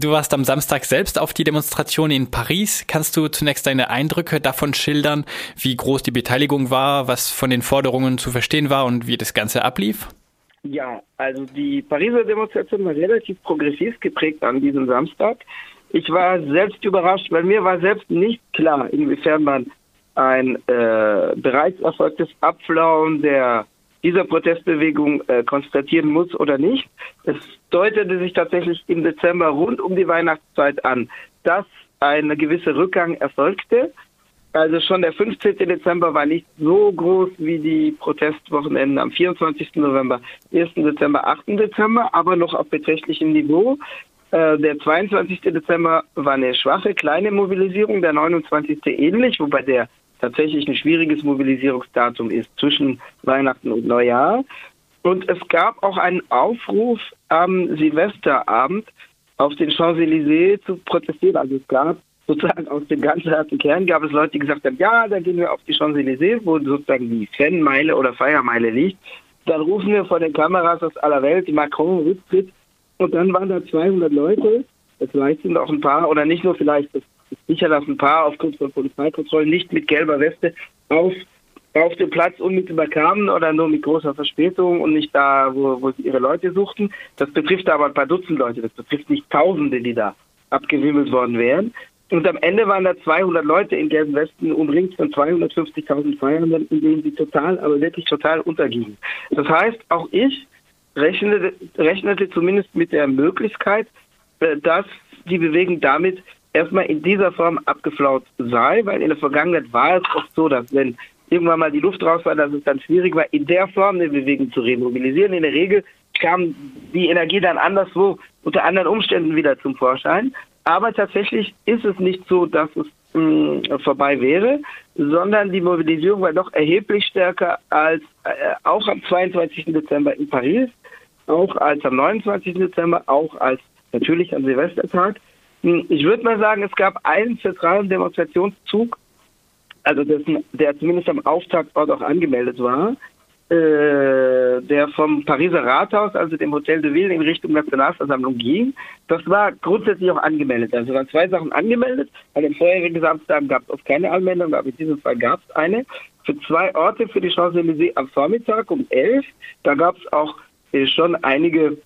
Du warst am Samstag selbst auf die Demonstration in Paris. Kannst du zunächst deine Eindrücke davon schildern, wie groß die Beteiligung war, was von den Forderungen zu verstehen war und wie das Ganze ablief? Ja, also die Pariser Demonstration war relativ progressiv geprägt an diesem Samstag. Ich war selbst überrascht, weil mir war selbst nicht klar, inwiefern man ein äh, bereits erfolgtes Abflauen der dieser Protestbewegung äh, konstatieren muss oder nicht. Es deutete sich tatsächlich im Dezember rund um die Weihnachtszeit an, dass ein gewisser Rückgang erfolgte. Also schon der 15. Dezember war nicht so groß wie die Protestwochenenden am 24. November, 1. Dezember, 8. Dezember, aber noch auf beträchtlichem Niveau. Äh, der 22. Dezember war eine schwache, kleine Mobilisierung, der 29. ähnlich, wobei der tatsächlich ein schwieriges Mobilisierungsdatum ist zwischen Weihnachten und Neujahr. Und es gab auch einen Aufruf am Silvesterabend auf den Champs-Élysées zu protestieren. Also es gab sozusagen aus dem ganzen harten Kern gab es Leute, die gesagt haben, ja, da gehen wir auf die Champs-Élysées, wo sozusagen die Fanmeile oder Feiermeile liegt. Dann rufen wir vor den Kameras aus aller Welt, die Macron rücktritt. Und dann waren da 200 Leute, vielleicht sind auch ein paar, oder nicht nur vielleicht, sicher, dass ein paar aufgrund von Polizeikontrollen nicht mit gelber Weste auf, auf den Platz unmittelbar kamen oder nur mit großer Verspätung und nicht da, wo, wo sie ihre Leute suchten. Das betrifft aber ein paar Dutzend Leute, das betrifft nicht Tausende, die da abgewimmelt worden wären. Und am Ende waren da 200 Leute in gelben Westen umringt von 250.000 Feiernden, in denen sie total, aber wirklich total untergingen. Das heißt, auch ich rechnete, rechnete zumindest mit der Möglichkeit, äh, dass die Bewegung damit erstmal in dieser Form abgeflaut sei, weil in der Vergangenheit war es oft so, dass wenn irgendwann mal die Luft raus war, dass es dann schwierig war, in der Form eine Bewegung zu remobilisieren. In der Regel kam die Energie dann anderswo unter anderen Umständen wieder zum Vorschein. Aber tatsächlich ist es nicht so, dass es mh, vorbei wäre, sondern die Mobilisierung war doch erheblich stärker als äh, auch am 22. Dezember in Paris, auch als am 29. Dezember, auch als natürlich am Silvestertag. Hm, ich würde mal sagen, es gab einen zentralen Demonstrationszug, also dessen, der zumindest am Auftaktort auch angemeldet war, äh, der vom Pariser Rathaus, also dem Hotel de Ville, in Richtung Nationalversammlung ging. Das war grundsätzlich auch angemeldet. Also waren zwei Sachen angemeldet. Bei den vorherigen Samstagen gab es oft keine Anmeldung, aber in diesem Fall gab es eine. Für zwei Orte für die Champs-Élysées am Vormittag um elf. Da gab es auch äh, schon einige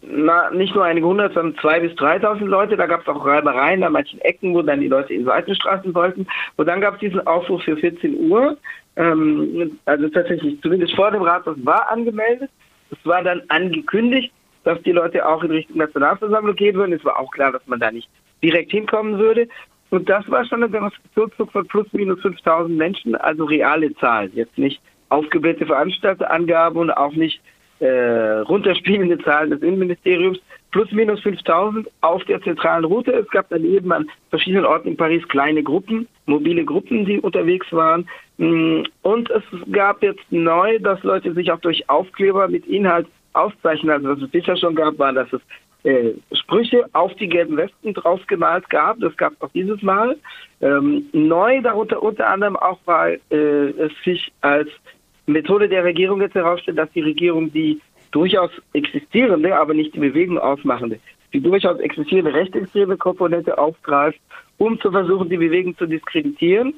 na, nicht nur einige hundert, sondern zwei bis dreitausend Leute. Da gab es auch Reibereien an manchen Ecken, wo dann die Leute in Seitenstraßen wollten. Und dann gab es diesen Aufruf für 14 Uhr. Ähm, also tatsächlich, zumindest vor dem Rathaus war angemeldet. Es war dann angekündigt, dass die Leute auch in Richtung Nationalversammlung gehen würden. Es war auch klar, dass man da nicht direkt hinkommen würde. Und das war schon ein Demonstrationszug von plus minus 5000 Menschen, also reale Zahlen. Jetzt nicht aufgeblähte Veranstalterangaben und auch nicht äh, runterspielende Zahlen des Innenministeriums, plus minus 5000 auf der zentralen Route. Es gab daneben an verschiedenen Orten in Paris kleine Gruppen, mobile Gruppen, die unterwegs waren. Mm, und es gab jetzt neu, dass Leute sich auch durch Aufkleber mit Inhalt auszeichnen. Also was es bisher schon gab, war, dass es äh, Sprüche auf die gelben Westen draufgemalt gab. Das gab es auch dieses Mal. Ähm, neu darunter unter anderem auch, weil äh, es sich als Methode der Regierung jetzt herausstellt, dass die Regierung die durchaus existierende, aber nicht die Bewegung ausmachende, die durchaus existierende rechtsextreme Komponente aufgreift, um zu versuchen, die Bewegung zu diskreditieren,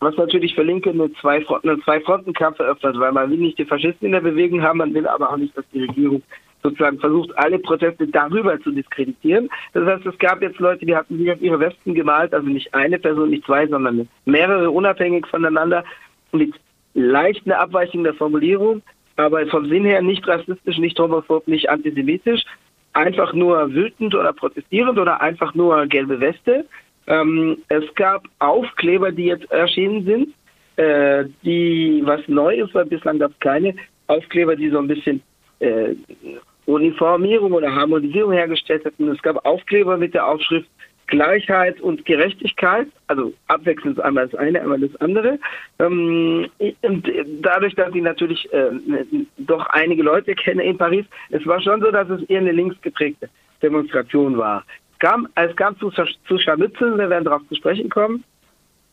was natürlich für Linke eine Zwei-Fronten-Kampf zwei eröffnet, weil man will nicht die Faschisten in der Bewegung haben, man will aber auch nicht, dass die Regierung sozusagen versucht, alle Proteste darüber zu diskreditieren. Das heißt, es gab jetzt Leute, die hatten sich auf ihre Westen gemalt, also nicht eine Person, nicht zwei, sondern mehrere unabhängig voneinander mit leicht eine Abweichung der Formulierung, aber vom Sinn her nicht rassistisch, nicht homophob, nicht antisemitisch, einfach nur wütend oder protestierend oder einfach nur gelbe Weste. Ähm, es gab Aufkleber, die jetzt erschienen sind, äh, die was neu ist, weil bislang gab es keine Aufkleber, die so ein bisschen äh, Uniformierung oder Harmonisierung hergestellt hätten. Es gab Aufkleber mit der Aufschrift Gleichheit und Gerechtigkeit, also abwechselnd einmal das eine, einmal das andere. Ähm, und dadurch, dass ich natürlich äh, doch einige Leute kenne in Paris, es war schon so, dass es eher eine linksgeprägte Demonstration war. Es kam, es kam zu, zu Scharmützeln, wir werden darauf zu sprechen kommen,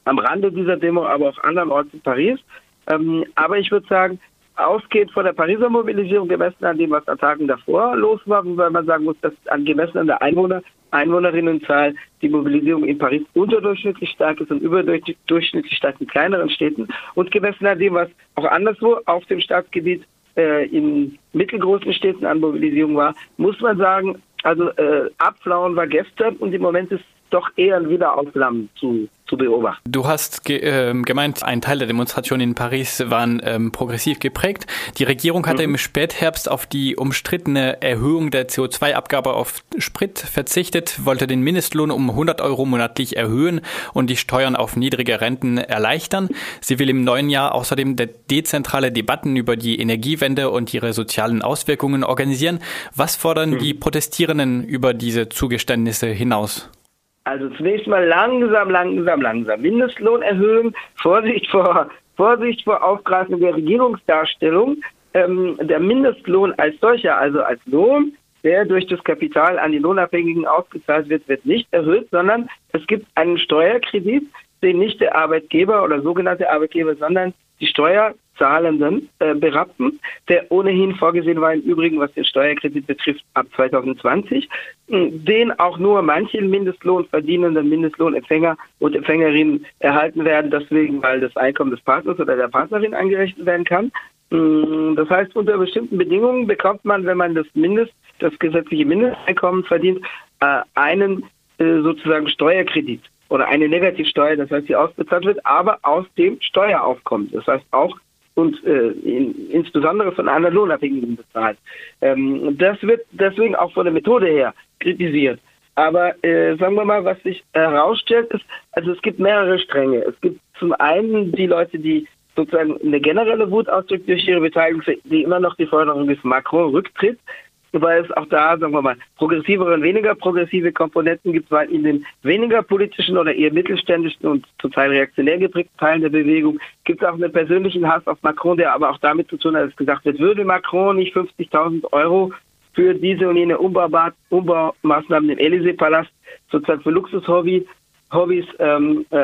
am Rande dieser Demo, aber auch andernorts in Paris. Ähm, aber ich würde sagen, ausgeht von der Pariser Mobilisierung gemessen an dem, was an Tagen davor los war, wobei man sagen muss, dass an gemessen an der Einwohner Einwohnerinnenzahl die Mobilisierung in Paris unterdurchschnittlich stark ist und überdurchschnittlich stark in kleineren Städten. Und gemessen an dem, was auch anderswo auf dem Staatsgebiet äh, in mittelgroßen Städten an Mobilisierung war, muss man sagen, also äh, Abflauen war gestern und im Moment ist doch eher ein Wiederauflammen zu, zu beobachten. Du hast ge äh, gemeint, ein Teil der Demonstrationen in Paris waren ähm, progressiv geprägt. Die Regierung hatte mhm. im Spätherbst auf die umstrittene Erhöhung der CO2-Abgabe auf Sprit verzichtet, wollte den Mindestlohn um 100 Euro monatlich erhöhen und die Steuern auf niedrige Renten erleichtern. Sie will im neuen Jahr außerdem dezentrale Debatten über die Energiewende und ihre sozialen Auswirkungen organisieren. Was fordern mhm. die Protestierenden über diese Zugeständnisse hinaus? Also zunächst mal langsam, langsam, langsam. Mindestlohn erhöhen, Vorsicht vor, Vorsicht vor Aufgreifung der Regierungsdarstellung. Ähm, der Mindestlohn als solcher, also als Lohn, der durch das Kapital an die Lohnabhängigen ausgezahlt wird, wird nicht erhöht, sondern es gibt einen Steuerkredit, den nicht der Arbeitgeber oder sogenannte Arbeitgeber, sondern die Steuerzahlenden äh, berappen, der ohnehin vorgesehen war im Übrigen, was den Steuerkredit betrifft, ab 2020, den auch nur manche Mindestlohn verdienenden Mindestlohnempfänger und Empfängerinnen erhalten werden, deswegen, weil das Einkommen des Partners oder der Partnerin angerechnet werden kann. Das heißt, unter bestimmten Bedingungen bekommt man, wenn man das Mindest, das gesetzliche Mindesteinkommen verdient, äh, einen äh, sozusagen Steuerkredit oder eine Negativsteuer, das heißt, die ausbezahlt wird, aber aus dem Steueraufkommen. Das heißt auch und äh, in, insbesondere von einer Lohnabhängigen bezahlt. Ähm, das wird deswegen auch von der Methode her kritisiert. Aber äh, sagen wir mal, was sich herausstellt, ist, also es gibt mehrere Stränge. Es gibt zum einen die Leute, die sozusagen eine generelle Wut ausdrücken durch ihre Beteiligung, die immer noch die Forderung des Macron weil es auch da, sagen wir mal, progressivere und weniger progressive Komponenten gibt, weil in den weniger politischen oder eher mittelständischen und zum Teil reaktionär geprägten Teilen der Bewegung gibt es auch einen persönlichen Hass auf Macron, der aber auch damit zu tun hat, dass gesagt wird, würde Macron nicht 50.000 Euro für diese und jene Umbaumaßnahmen im Élysée-Palast sozusagen für Luxushobbys ähm, äh,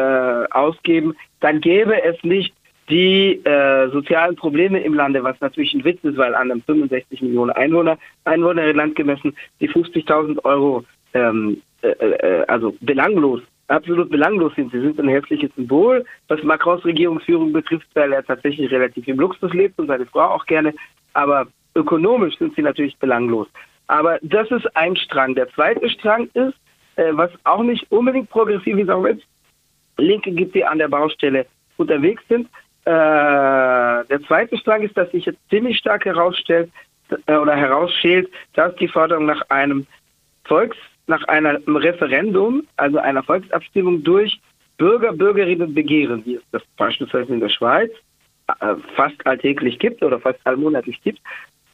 ausgeben, dann gäbe es nicht die äh, sozialen Probleme im Lande, was natürlich ein Witz ist, weil an einem 65 Millionen Einwohner, Einwohner in Land gemessen, die 50.000 Euro, ähm, äh, äh, also belanglos, absolut belanglos sind. Sie sind ein hässliches Symbol, was Macrons Regierungsführung betrifft, weil er tatsächlich relativ im Luxus lebt und seine Frau auch gerne. Aber ökonomisch sind sie natürlich belanglos. Aber das ist ein Strang. Der zweite Strang ist, äh, was auch nicht unbedingt progressiv ist, auch wenn es Linke gibt, die an der Baustelle unterwegs sind, der zweite Strang ist, dass sich jetzt ziemlich stark herausstellt äh, oder herausschält, dass die Forderung nach einem Volks, nach einem Referendum, also einer Volksabstimmung durch Bürger, Bürgerinnen begehren, wie es das beispielsweise in der Schweiz äh, fast alltäglich gibt oder fast allmonatlich gibt,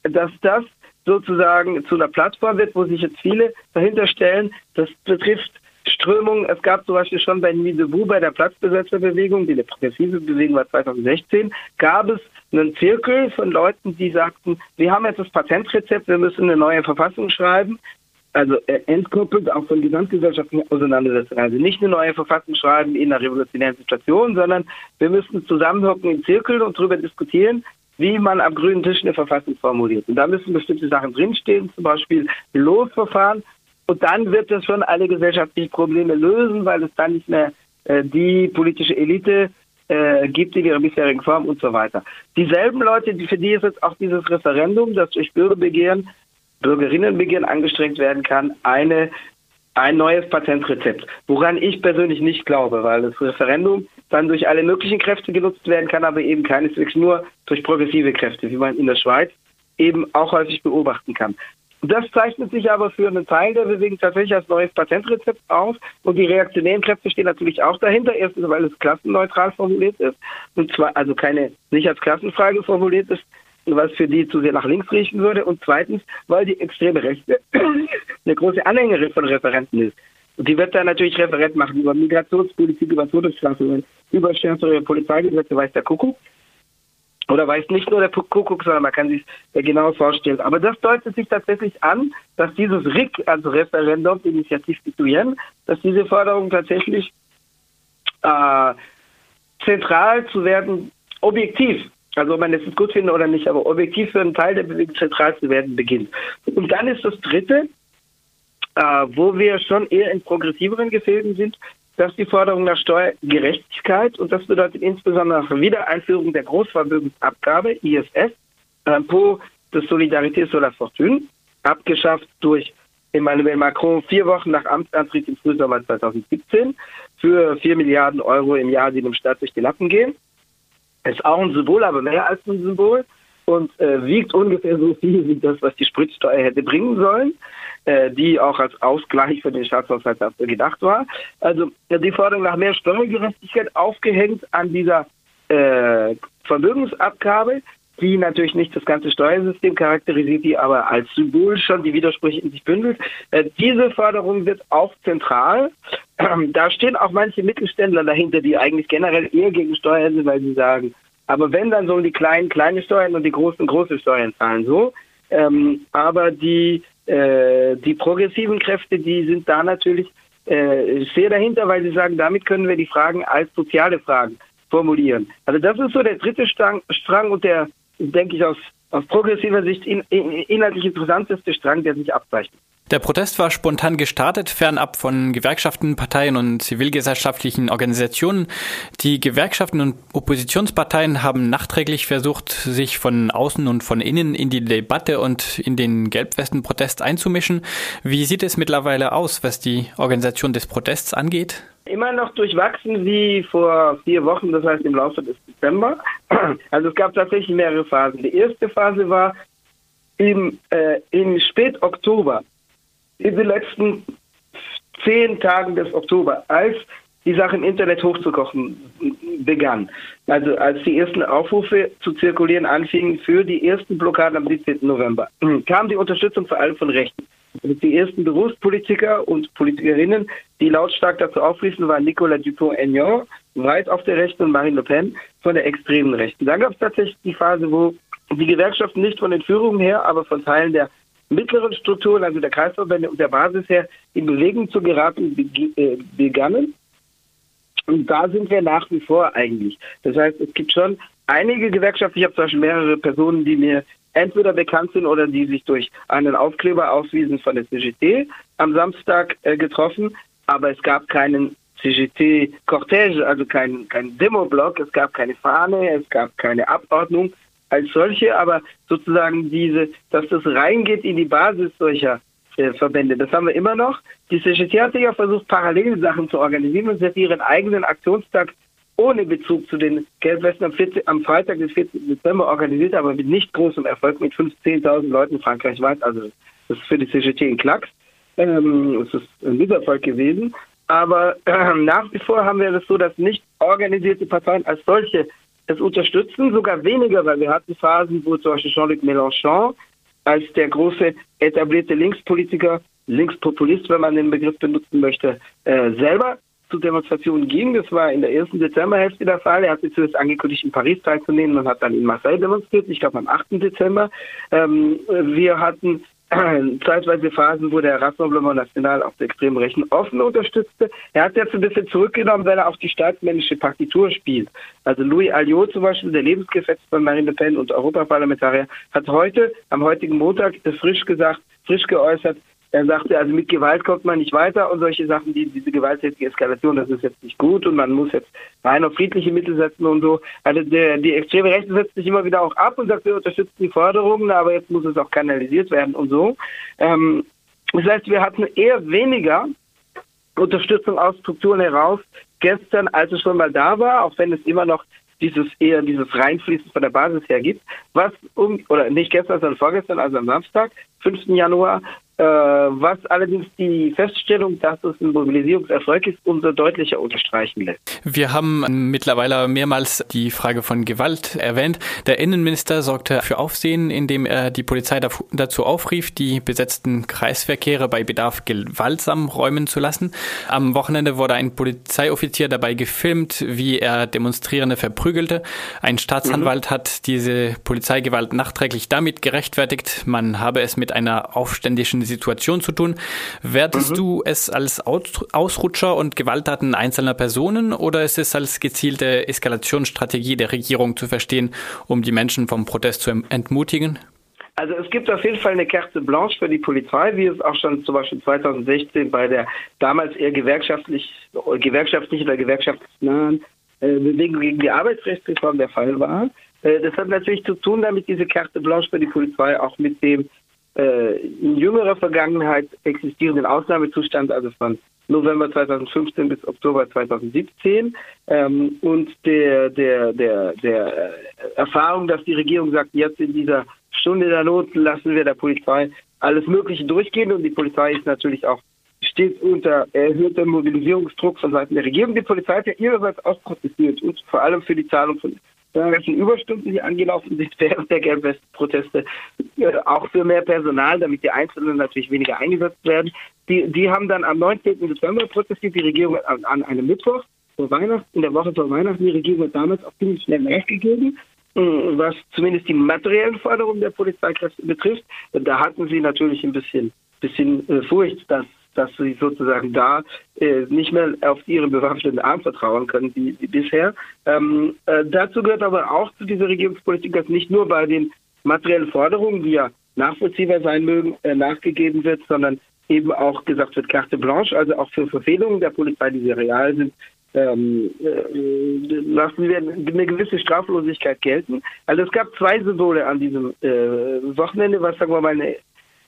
dass das sozusagen zu einer Plattform wird, wo sich jetzt viele dahinter stellen. Das betrifft Strömungen. Es gab zum Beispiel schon bei Nuit debout, bei der Platzbesetzerbewegung, die eine progressive Bewegung war 2016, gab es einen Zirkel von Leuten, die sagten, wir haben jetzt das Patentrezept, wir müssen eine neue Verfassung schreiben. Also äh, entkoppelt auch von gesamtgesellschaftlichen Auseinandersetzungen. Also nicht eine neue Verfassung schreiben in einer revolutionären Situation, sondern wir müssen zusammenhocken in Zirkeln und darüber diskutieren, wie man am grünen Tisch eine Verfassung formuliert. Und da müssen bestimmte Sachen drinstehen, zum Beispiel Losverfahren und dann wird es schon alle gesellschaftlichen Probleme lösen, weil es dann nicht mehr äh, die politische Elite äh, gibt in ihrer bisherigen Form und so weiter. Dieselben Leute, die, für die ist jetzt auch dieses Referendum, das durch Bürgerbegehren, Bürgerinnenbegehren angestrengt werden kann, eine, ein neues Patentrezept. Woran ich persönlich nicht glaube, weil das Referendum dann durch alle möglichen Kräfte genutzt werden kann, aber eben keineswegs nur durch progressive Kräfte, wie man in der Schweiz eben auch häufig beobachten kann. Das zeichnet sich aber für einen Teil der Bewegung tatsächlich als neues Patentrezept auf. Und die reaktionären Kräfte stehen natürlich auch dahinter. Erstens, weil es klassenneutral formuliert ist. Und zwar, also keine, nicht als Klassenfrage formuliert ist, was für die zu sehr nach links riechen würde. Und zweitens, weil die extreme Rechte eine große Anhängerin von Referenten ist. Und die wird dann natürlich Referent machen über Migrationspolitik, über Todesstrafe, über schärfere Polizeigesetze, weiß der Kuckuck. Oder weiß nicht nur der Kuckuck, sondern man kann sich genau vorstellen. Aber das deutet sich tatsächlich an, dass dieses RIC, also Referendum Initiativ Citoyen, dass diese Forderung tatsächlich äh, zentral zu werden, objektiv, also ob man das gut findet oder nicht, aber objektiv für einen Teil der Bewegung zentral zu werden beginnt. Und dann ist das Dritte, äh, wo wir schon eher in progressiveren Gefilden sind, das ist die Forderung nach Steuergerechtigkeit und das bedeutet insbesondere nach Wiedereinführung der Großvermögensabgabe, ISS, Impôt de Solidarité sur la Fortune, abgeschafft durch Emmanuel Macron vier Wochen nach Amtsantritt im Frühsommer 2017 für vier Milliarden Euro im Jahr, die dem Staat durch die Lappen gehen. Ist auch ein Symbol, aber mehr als ein Symbol und äh, wiegt ungefähr so viel wie das, was die Spritsteuer hätte bringen sollen, die auch als Ausgleich für den Staatshaushalt gedacht war. Also äh, die Forderung nach mehr Steuergerechtigkeit aufgehängt an dieser äh, Vermögensabgabe, die natürlich nicht das ganze Steuersystem charakterisiert, die aber als Symbol schon die Widersprüche in sich bündelt. Äh, diese Forderung wird auch zentral. Ähm, da stehen auch manche Mittelständler dahinter, die eigentlich generell eher gegen Steuern sind, weil sie sagen, aber wenn, dann sollen die Kleinen kleine Steuern und die Großen große Steuern zahlen. So. Ähm, aber die, äh, die progressiven Kräfte, die sind da natürlich äh, sehr dahinter, weil sie sagen, damit können wir die Fragen als soziale Fragen formulieren. Also das ist so der dritte Strang, Strang und der, denke ich, aus, aus progressiver Sicht in, in, inhaltlich interessanteste Strang, der sich abzeichnet. Der Protest war spontan gestartet, fernab von Gewerkschaften, Parteien und zivilgesellschaftlichen Organisationen. Die Gewerkschaften und Oppositionsparteien haben nachträglich versucht, sich von außen und von innen in die Debatte und in den Gelbwesten-Protest einzumischen. Wie sieht es mittlerweile aus, was die Organisation des Protests angeht? Immer noch durchwachsen wie vor vier Wochen, das heißt im Laufe des Dezember. Also es gab tatsächlich mehrere Phasen. Die erste Phase war im, äh, im Spätoktober in den letzten zehn Tagen des Oktober, als die Sache im Internet hochzukochen begann. Also als die ersten Aufrufe zu zirkulieren anfingen für die ersten Blockaden am 17. November, kam die Unterstützung vor allem von Rechten. Also die ersten Berufspolitiker und Politikerinnen, die lautstark dazu aufriefen, waren Nicolas Dupont-Aignan, weit auf der Rechten und Marine Le Pen von der extremen Rechten. Dann gab es tatsächlich die Phase, wo die Gewerkschaften nicht von den Führungen her, aber von Teilen der mittleren Strukturen, also der Kreisverbände und der Basis her, in Bewegung zu geraten äh, begannen. Und da sind wir nach wie vor eigentlich. Das heißt, es gibt schon einige Gewerkschaften, ich habe zum Beispiel mehrere Personen, die mir entweder bekannt sind oder die sich durch einen Aufkleber auswiesen von der CGT am Samstag äh, getroffen, aber es gab keinen CGT-Cortège, also keinen kein Demoblock, es gab keine Fahne, es gab keine Abordnung, als solche, aber sozusagen diese, dass das reingeht in die Basis solcher äh, Verbände. Das haben wir immer noch. Die CGT hat ja versucht, parallel Sachen zu organisieren und sie hat ihren eigenen Aktionstag ohne Bezug zu den Gelbwesten am, 14, am Freitag des 14. Dezember organisiert, aber mit nicht großem Erfolg, mit 15.000 Leuten frankreichweit. Also das ist für die CGT ein Klacks. Ähm, es ist ein Misserfolg gewesen. Aber äh, nach wie vor haben wir das so, dass nicht organisierte Parteien als solche es unterstützen, sogar weniger, weil wir hatten Phasen, wo zum Beispiel Jean-Luc Mélenchon als der große etablierte Linkspolitiker, Linkspopulist, wenn man den Begriff benutzen möchte, äh, selber zu Demonstrationen ging. Das war in der ersten Dezemberhälfte der Fall. Er hat sich zuerst angekündigt, in Paris teilzunehmen und hat dann in Marseille demonstriert, ich glaube am 8. Dezember. Ähm, wir hatten zeitweise Phasen, wo der Rassemblement National auf der extremen Rechten offen unterstützte. Er hat jetzt ein bisschen zurückgenommen, weil er auch die staatsmännische Partitur spielt. Also Louis Alliot zum Beispiel, der Lebensgefäß von Marine Le Pen und Europaparlamentarier, hat heute, am heutigen Montag, frisch gesagt, frisch geäußert, er sagte, also mit Gewalt kommt man nicht weiter und solche Sachen, die, diese gewalttätige Eskalation, das ist jetzt nicht gut und man muss jetzt rein auf friedliche Mittel setzen und so. Also der, die extreme Rechte setzt sich immer wieder auch ab und sagt, wir unterstützen die Forderungen, aber jetzt muss es auch kanalisiert werden und so. Ähm, das heißt, wir hatten eher weniger Unterstützung aus Strukturen heraus gestern, als es schon mal da war, auch wenn es immer noch dieses eher dieses Reinfließen von der Basis her gibt, was um oder nicht gestern, sondern vorgestern, also am Samstag, 5. Januar, was allerdings die Feststellung, dass es ein Mobilisierungserfolg ist, umso deutlicher unterstreichen lässt. Wir haben mittlerweile mehrmals die Frage von Gewalt erwähnt. Der Innenminister sorgte für Aufsehen, indem er die Polizei dazu aufrief, die besetzten Kreisverkehre bei Bedarf gewaltsam räumen zu lassen. Am Wochenende wurde ein Polizeioffizier dabei gefilmt, wie er Demonstrierende verprügelte. Ein Staatsanwalt mhm. hat diese Polizeigewalt nachträglich damit gerechtfertigt, man habe es mit einer aufständischen Situation zu tun. Wertest mhm. du es als Ausrutscher und Gewalttaten einzelner Personen oder ist es als gezielte Eskalationsstrategie der Regierung zu verstehen, um die Menschen vom Protest zu entmutigen? Also es gibt auf jeden Fall eine Carte Blanche für die Polizei, wie es auch schon zum Beispiel 2016 bei der damals eher gewerkschaftlich, gewerkschaftlich oder gewerkschaftsnahen äh, Bewegung gegen die Arbeitsrechtsreform der Fall war. Äh, das hat natürlich zu tun damit, diese Carte Blanche für die Polizei auch mit dem äh, in jüngerer Vergangenheit existierenden Ausnahmezustand, also von November 2015 bis Oktober 2017 ähm, und der, der, der, der Erfahrung, dass die Regierung sagt, jetzt in dieser Stunde der Not lassen wir der Polizei alles Mögliche durchgehen und die Polizei ist natürlich auch steht unter erhöhtem Mobilisierungsdruck von Seiten der Regierung. Die Polizei hat ja ihrerseits auch und vor allem für die Zahlung von zahlreichen Überstunden, die angelaufen sind während der Gelbwest-Proteste, äh, auch für mehr Personal, damit die Einzelnen natürlich weniger eingesetzt werden. Die, die haben dann am 19. Dezember protestiert, die Regierung an, an einem Mittwoch vor Weihnachten, in der Woche vor Weihnachten, die Regierung hat damals auch ziemlich schnell nachgegeben äh, was zumindest die materiellen Forderungen der Polizeikräfte betrifft. Da hatten sie natürlich ein bisschen, bisschen äh, Furcht, dass dass sie sozusagen da äh, nicht mehr auf ihre bewaffneten Arm vertrauen können wie, wie bisher. Ähm, äh, dazu gehört aber auch zu dieser Regierungspolitik, dass nicht nur bei den materiellen Forderungen, die ja nachvollziehbar sein mögen, äh, nachgegeben wird, sondern eben auch gesagt wird, carte blanche, also auch für Verfehlungen der Polizei, die sehr real sind, ähm, äh, lassen wir eine gewisse Straflosigkeit gelten. Also es gab zwei Symbole an diesem äh, Wochenende, was sagen wir mal eine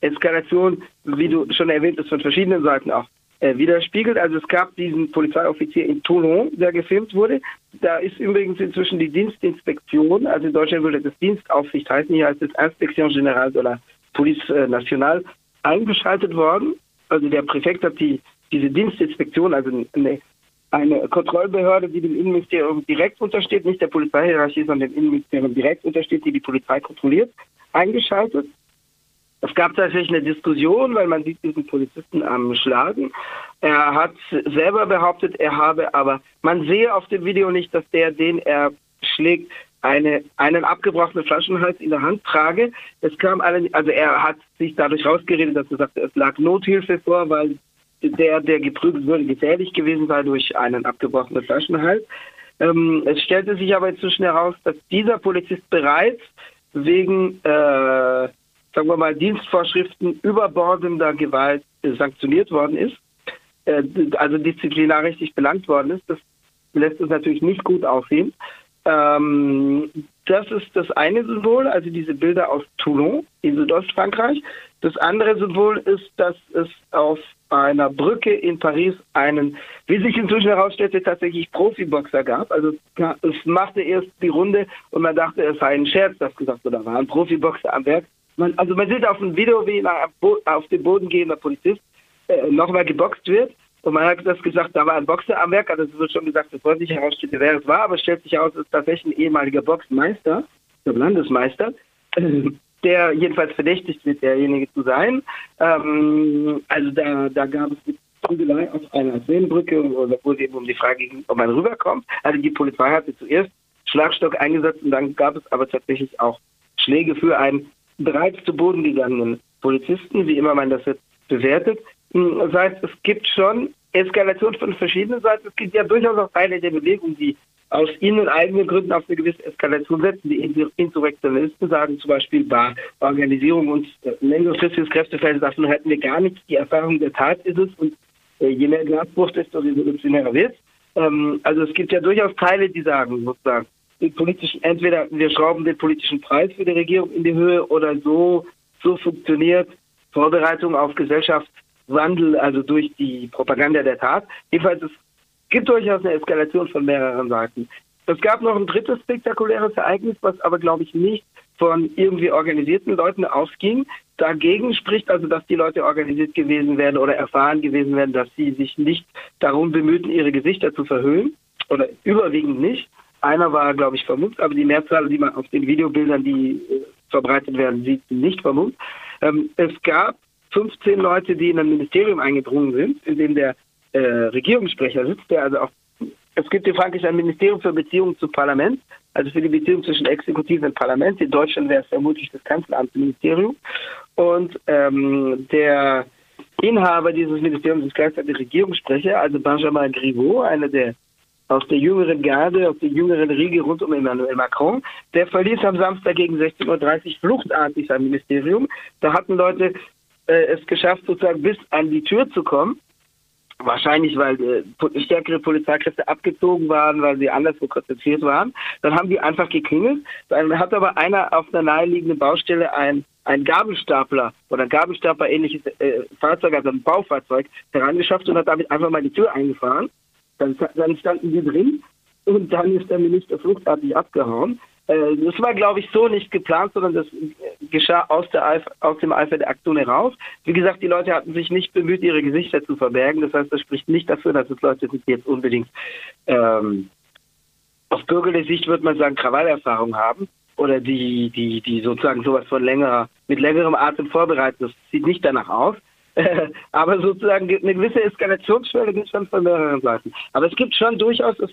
Eskalation, wie du schon erwähnt hast, von verschiedenen Seiten auch äh, widerspiegelt. Also es gab diesen Polizeioffizier in Toulon, der gefilmt wurde. Da ist übrigens inzwischen die Dienstinspektion, also in Deutschland würde das Dienstaufsicht heißen, hier heißt es Inspection Générale de la Police äh, Nationale, eingeschaltet worden. Also der Präfekt hat die, diese Dienstinspektion, also eine, eine Kontrollbehörde, die dem Innenministerium direkt untersteht, nicht der Polizeihierarchie, sondern dem Innenministerium direkt untersteht, die die Polizei kontrolliert, eingeschaltet. Es gab tatsächlich eine Diskussion, weil man sieht diesen Polizisten am Schlagen. Er hat selber behauptet, er habe, aber man sehe auf dem Video nicht, dass der, den er schlägt, eine, einen abgebrochenen Flaschenhals in der Hand trage. Es kam alle, also er hat sich dadurch rausgeredet, dass er sagte, es lag Nothilfe vor, weil der, der geprügelt wurde, gefährlich gewesen sei durch einen abgebrochenen Flaschenhals. Ähm, es stellte sich aber inzwischen heraus, dass dieser Polizist bereits wegen äh, sagen wir mal, Dienstvorschriften überbordender Gewalt äh, sanktioniert worden ist, äh, also disziplinarrechtlich belangt worden ist. Das lässt es natürlich nicht gut aussehen. Ähm, das ist das eine Symbol, also diese Bilder aus Toulon in Südostfrankreich. Das andere Symbol ist, dass es auf einer Brücke in Paris einen, wie sich inzwischen herausstellte, tatsächlich Profiboxer gab. Also es machte erst die Runde und man dachte, es sei ein Scherz, das gesagt wurde, da war ein Profiboxer am Werk. Man, also man sieht auf dem Video, wie auf den Boden gehender Polizist äh, nochmal geboxt wird. Und man hat das gesagt, da war ein Boxer am Werk. Also es wird schon gesagt, bevor sich herausstellt, wer es war. Aber es stellt sich heraus, es ist tatsächlich ein ehemaliger Boxmeister, der Landesmeister, äh, der jedenfalls verdächtigt wird, derjenige zu sein. Ähm, also da, da gab es Prügelei auf einer Seenbrücke, wo es eben um die Frage ging, ob man rüberkommt. Also die Polizei hatte zuerst Schlagstock eingesetzt und dann gab es aber tatsächlich auch Schläge für einen bereits zu Boden gegangenen Polizisten, wie immer man das jetzt bewertet. Das heißt, es gibt schon Eskalation von verschiedenen Seiten. Es gibt ja durchaus auch Teile der Bewegung, die aus ihren eigenen Gründen auf eine gewisse Eskalation setzen. Die Insurrektionisten sagen zum Beispiel, bei Organisierung und längerfristiges Kräftefeld davon hätten wir gar nichts. Die Erfahrung der Tat ist es und äh, je mehr Glasbruch, desto revolutionärer wird ähm, Also es gibt ja durchaus Teile, die sagen, sozusagen, den politischen, entweder wir schrauben den politischen Preis für die Regierung in die Höhe oder so, so funktioniert Vorbereitung auf Gesellschaftswandel, also durch die Propaganda der Tat. Jedenfalls, es gibt durchaus eine Eskalation von mehreren Seiten. Es gab noch ein drittes spektakuläres Ereignis, was aber, glaube ich, nicht von irgendwie organisierten Leuten ausging. Dagegen spricht also, dass die Leute organisiert gewesen wären oder erfahren gewesen wären, dass sie sich nicht darum bemühten, ihre Gesichter zu verhüllen oder überwiegend nicht. Einer war, glaube ich, vermummt, aber die Mehrzahl, die man auf den Videobildern, die äh, verbreitet werden, sieht, nicht vermummt. Ähm, es gab 15 Leute, die in ein Ministerium eingedrungen sind, in dem der äh, Regierungssprecher sitzt, der also auch es gibt in Frankreich ein Ministerium für Beziehungen zum Parlament, also für die Beziehung zwischen Exekutive und Parlament. In Deutschland wäre es vermutlich das Kanzleramtsministerium. Und ähm, der Inhaber dieses Ministeriums ist gleichzeitig Regierungssprecher, also Benjamin Griveaux, einer der aus der jüngeren Garde, aus der jüngeren Riege rund um Emmanuel Macron. Der verließ am Samstag gegen 16.30 Uhr fluchtartig sein Ministerium. Da hatten Leute äh, es geschafft, sozusagen bis an die Tür zu kommen. Wahrscheinlich, weil äh, stärkere Polizeikräfte abgezogen waren, weil sie anderswo konzentriert waren. Dann haben die einfach geklingelt. Dann hat aber einer auf einer naheliegenden Baustelle ein, ein Gabelstapler oder ein Gabelstapler ähnliches äh, Fahrzeug, also ein Baufahrzeug, herangeschafft und hat damit einfach mal die Tür eingefahren. Dann, dann standen die drin und dann ist der Minister fluchtartig abgehauen. Äh, das war, glaube ich, so nicht geplant, sondern das geschah aus, Eifer, aus dem Eifer der Aktion heraus. Wie gesagt, die Leute hatten sich nicht bemüht, ihre Gesichter zu verbergen. Das heißt, das spricht nicht dafür, dass es Leute sind, die jetzt unbedingt ähm, aus bürgerlicher Sicht, würde man sagen, Krawallerfahrung haben oder die, die, die sozusagen sowas von längerer, mit längerem Atem vorbereiten. Das sieht nicht danach aus. Aber sozusagen eine gewisse Eskalationsschwelle gibt es schon von mehreren Seiten. Aber es gibt schon durchaus, es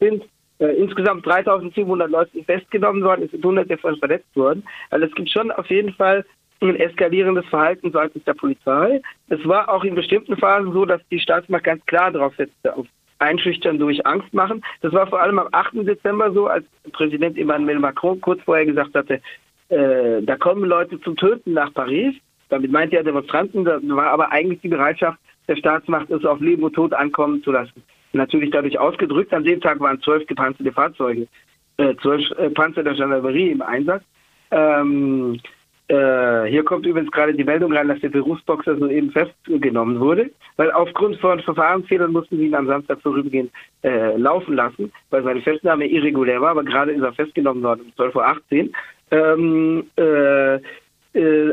sind äh, insgesamt 3700 Leute festgenommen worden, es sind hunderte von verletzt worden. Also es gibt schon auf jeden Fall ein eskalierendes Verhalten seitens der Polizei. Es war auch in bestimmten Phasen so, dass die Staatsmacht ganz klar darauf setzte, auf Einschüchtern durch Angst machen. Das war vor allem am 8. Dezember so, als Präsident Emmanuel Macron kurz vorher gesagt hatte, äh, da kommen Leute zum Töten nach Paris. Damit meinte er Demonstranten, da war aber eigentlich die Bereitschaft der Staatsmacht, es auf Leben und Tod ankommen zu lassen natürlich dadurch ausgedrückt. An dem Tag waren zwölf gepanzerte Fahrzeuge, äh, zwölf äh, Panzer der Gendarmerie im Einsatz. Ähm, äh, hier kommt übrigens gerade die Meldung rein, dass der Berufsboxer soeben festgenommen wurde, weil aufgrund von Verfahrensfehlern mussten sie ihn am Samstag vorübergehend äh, laufen lassen, weil seine Festnahme irregulär war, aber gerade ist er festgenommen worden um 12.18 Uhr. Ähm, äh, äh,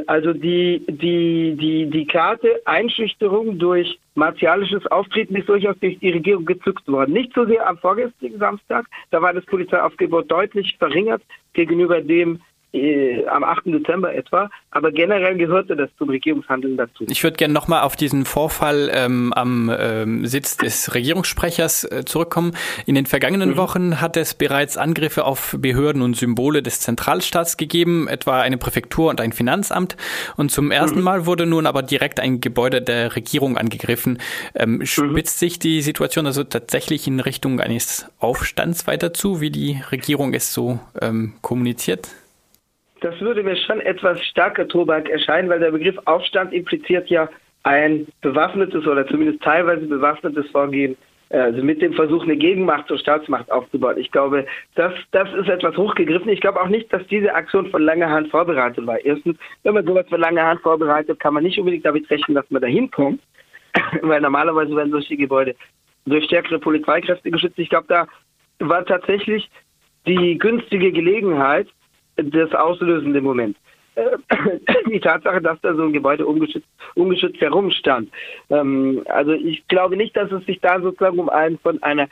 also die, die, die, die Karte Einschüchterung durch martialisches Auftreten ist durchaus durch die Regierung gezückt worden. Nicht so sehr am vorgestrigen Samstag, da war das Polizeiaufgebot deutlich verringert gegenüber dem äh, am 8. Dezember etwa, aber generell gehörte das zum Regierungshandeln dazu. Ich würde gerne nochmal auf diesen Vorfall ähm, am ähm, Sitz des Regierungssprechers äh, zurückkommen. In den vergangenen mhm. Wochen hat es bereits Angriffe auf Behörden und Symbole des Zentralstaats gegeben, etwa eine Präfektur und ein Finanzamt. Und zum ersten mhm. Mal wurde nun aber direkt ein Gebäude der Regierung angegriffen. Ähm, mhm. spitzt sich die Situation also tatsächlich in Richtung eines Aufstands weiter zu, wie die Regierung es so ähm, kommuniziert? Das würde mir schon etwas stärker Tobak erscheinen, weil der Begriff Aufstand impliziert ja ein bewaffnetes oder zumindest teilweise bewaffnetes Vorgehen, äh, also mit dem Versuch, eine Gegenmacht zur Staatsmacht aufzubauen. Ich glaube, das, das ist etwas hochgegriffen. Ich glaube auch nicht, dass diese Aktion von langer Hand vorbereitet war. Erstens, wenn man sowas von langer Hand vorbereitet, kann man nicht unbedingt damit rechnen, dass man da hinkommt, weil normalerweise werden solche Gebäude durch stärkere Polizeikräfte geschützt. Ich glaube, da war tatsächlich die günstige Gelegenheit, das auslösende Moment. Äh, die Tatsache, dass da so ein Gebäude ungeschützt, ungeschützt herumstand. Ähm, also ich glaube nicht, dass es sich da sozusagen um ein von einer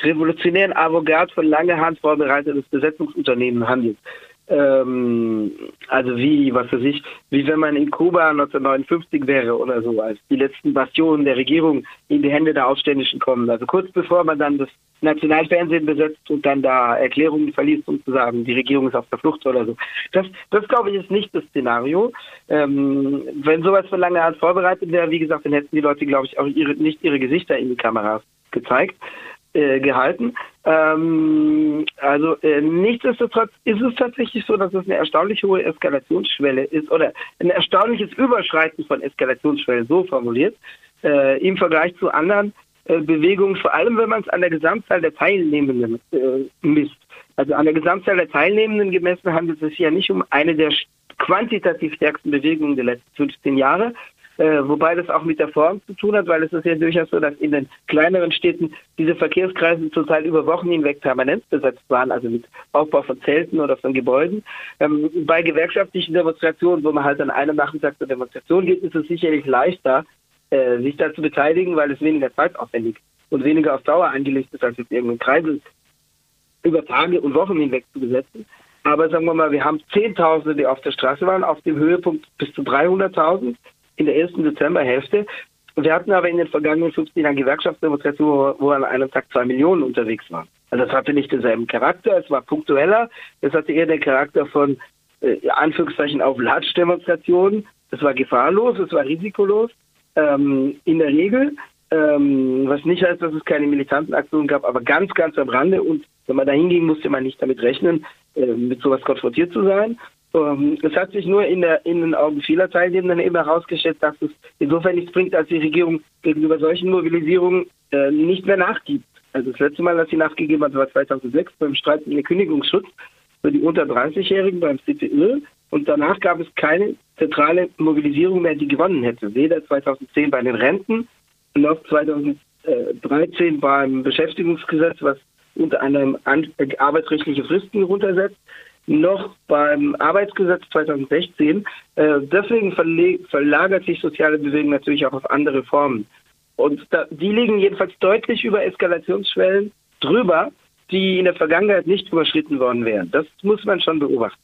revolutionären Avantgarde von langer Hand vorbereitetes Besetzungsunternehmen handelt. Ähm, also wie, was weiß ich, wie wenn man in Kuba 1959 wäre oder so, als die letzten Bastionen der Regierung in die Hände der Aufständischen kommen. Also kurz bevor man dann das Nationalfernsehen besetzt und dann da Erklärungen verliest, um zu sagen, die Regierung ist auf der Flucht oder so. Das, das glaube ich, ist nicht das Szenario. Ähm, wenn sowas von langer Hand vorbereitet wäre, wie gesagt, dann hätten die Leute, glaube ich, auch ihre, nicht ihre Gesichter in die Kameras gezeigt. Äh, gehalten. Ähm, also äh, nichtsdestotrotz ist es tatsächlich so, dass es eine erstaunlich hohe Eskalationsschwelle ist oder ein erstaunliches Überschreiten von Eskalationsschwellen, so formuliert, äh, im Vergleich zu anderen äh, Bewegungen, vor allem wenn man es an der Gesamtzahl der Teilnehmenden äh, misst. Also an der Gesamtzahl der Teilnehmenden gemessen handelt es sich ja nicht um eine der quantitativ stärksten Bewegungen der letzten 15 Jahre, äh, wobei das auch mit der Form zu tun hat, weil es ist ja durchaus so, dass in den kleineren Städten diese Verkehrskreise zurzeit über Wochen hinweg permanent besetzt waren, also mit Aufbau von Zelten oder von Gebäuden. Ähm, bei gewerkschaftlichen Demonstrationen, wo man halt an einem Nachmittag zur Demonstration geht, ist es sicherlich leichter, äh, sich da zu beteiligen, weil es weniger zeitaufwendig und weniger auf Dauer angelegt ist, als jetzt irgendeinen Kreisel über Tage und Wochen hinweg zu besetzen. Aber sagen wir mal, wir haben Zehntausende, die auf der Straße waren, auf dem Höhepunkt bis zu 300.000 in der ersten Dezemberhälfte. Wir hatten aber in den vergangenen 15 Jahren Gewerkschaftsdemonstrationen, wo an einem Tag zwei Millionen unterwegs waren. Also das hatte nicht denselben Charakter, es war punktueller, es hatte eher den Charakter von äh, Anführungszeichen auf Latschdemonstrationen. Es war gefahrlos, es war risikolos ähm, in der Regel. ähm, was nicht heißt, dass es keine militanten Aktionen gab, aber ganz, ganz am Rande. Und wenn man da hinging, musste man nicht damit rechnen, äh, mit sowas konfrontiert zu sein. Ähm, es hat sich nur in, der, in den Augen vieler Teilnehmenden eben herausgestellt, dass es insofern nichts bringt, als die Regierung gegenüber solchen Mobilisierungen äh, nicht mehr nachgibt. Also das letzte Mal, dass sie nachgegeben hat, war 2006 beim Streit um den Kündigungsschutz für die unter 30-Jährigen beim CTÖ. Und danach gab es keine zentrale Mobilisierung mehr, die gewonnen hätte. Weder 2010 bei den Renten noch 2013 beim Beschäftigungsgesetz, was unter anderem arbeitsrechtliche Fristen runtersetzt, noch beim Arbeitsgesetz 2016. Äh, deswegen verlagert sich soziale Bewegung natürlich auch auf andere Formen. Und da, die liegen jedenfalls deutlich über Eskalationsschwellen drüber, die in der Vergangenheit nicht überschritten worden wären. Das muss man schon beobachten.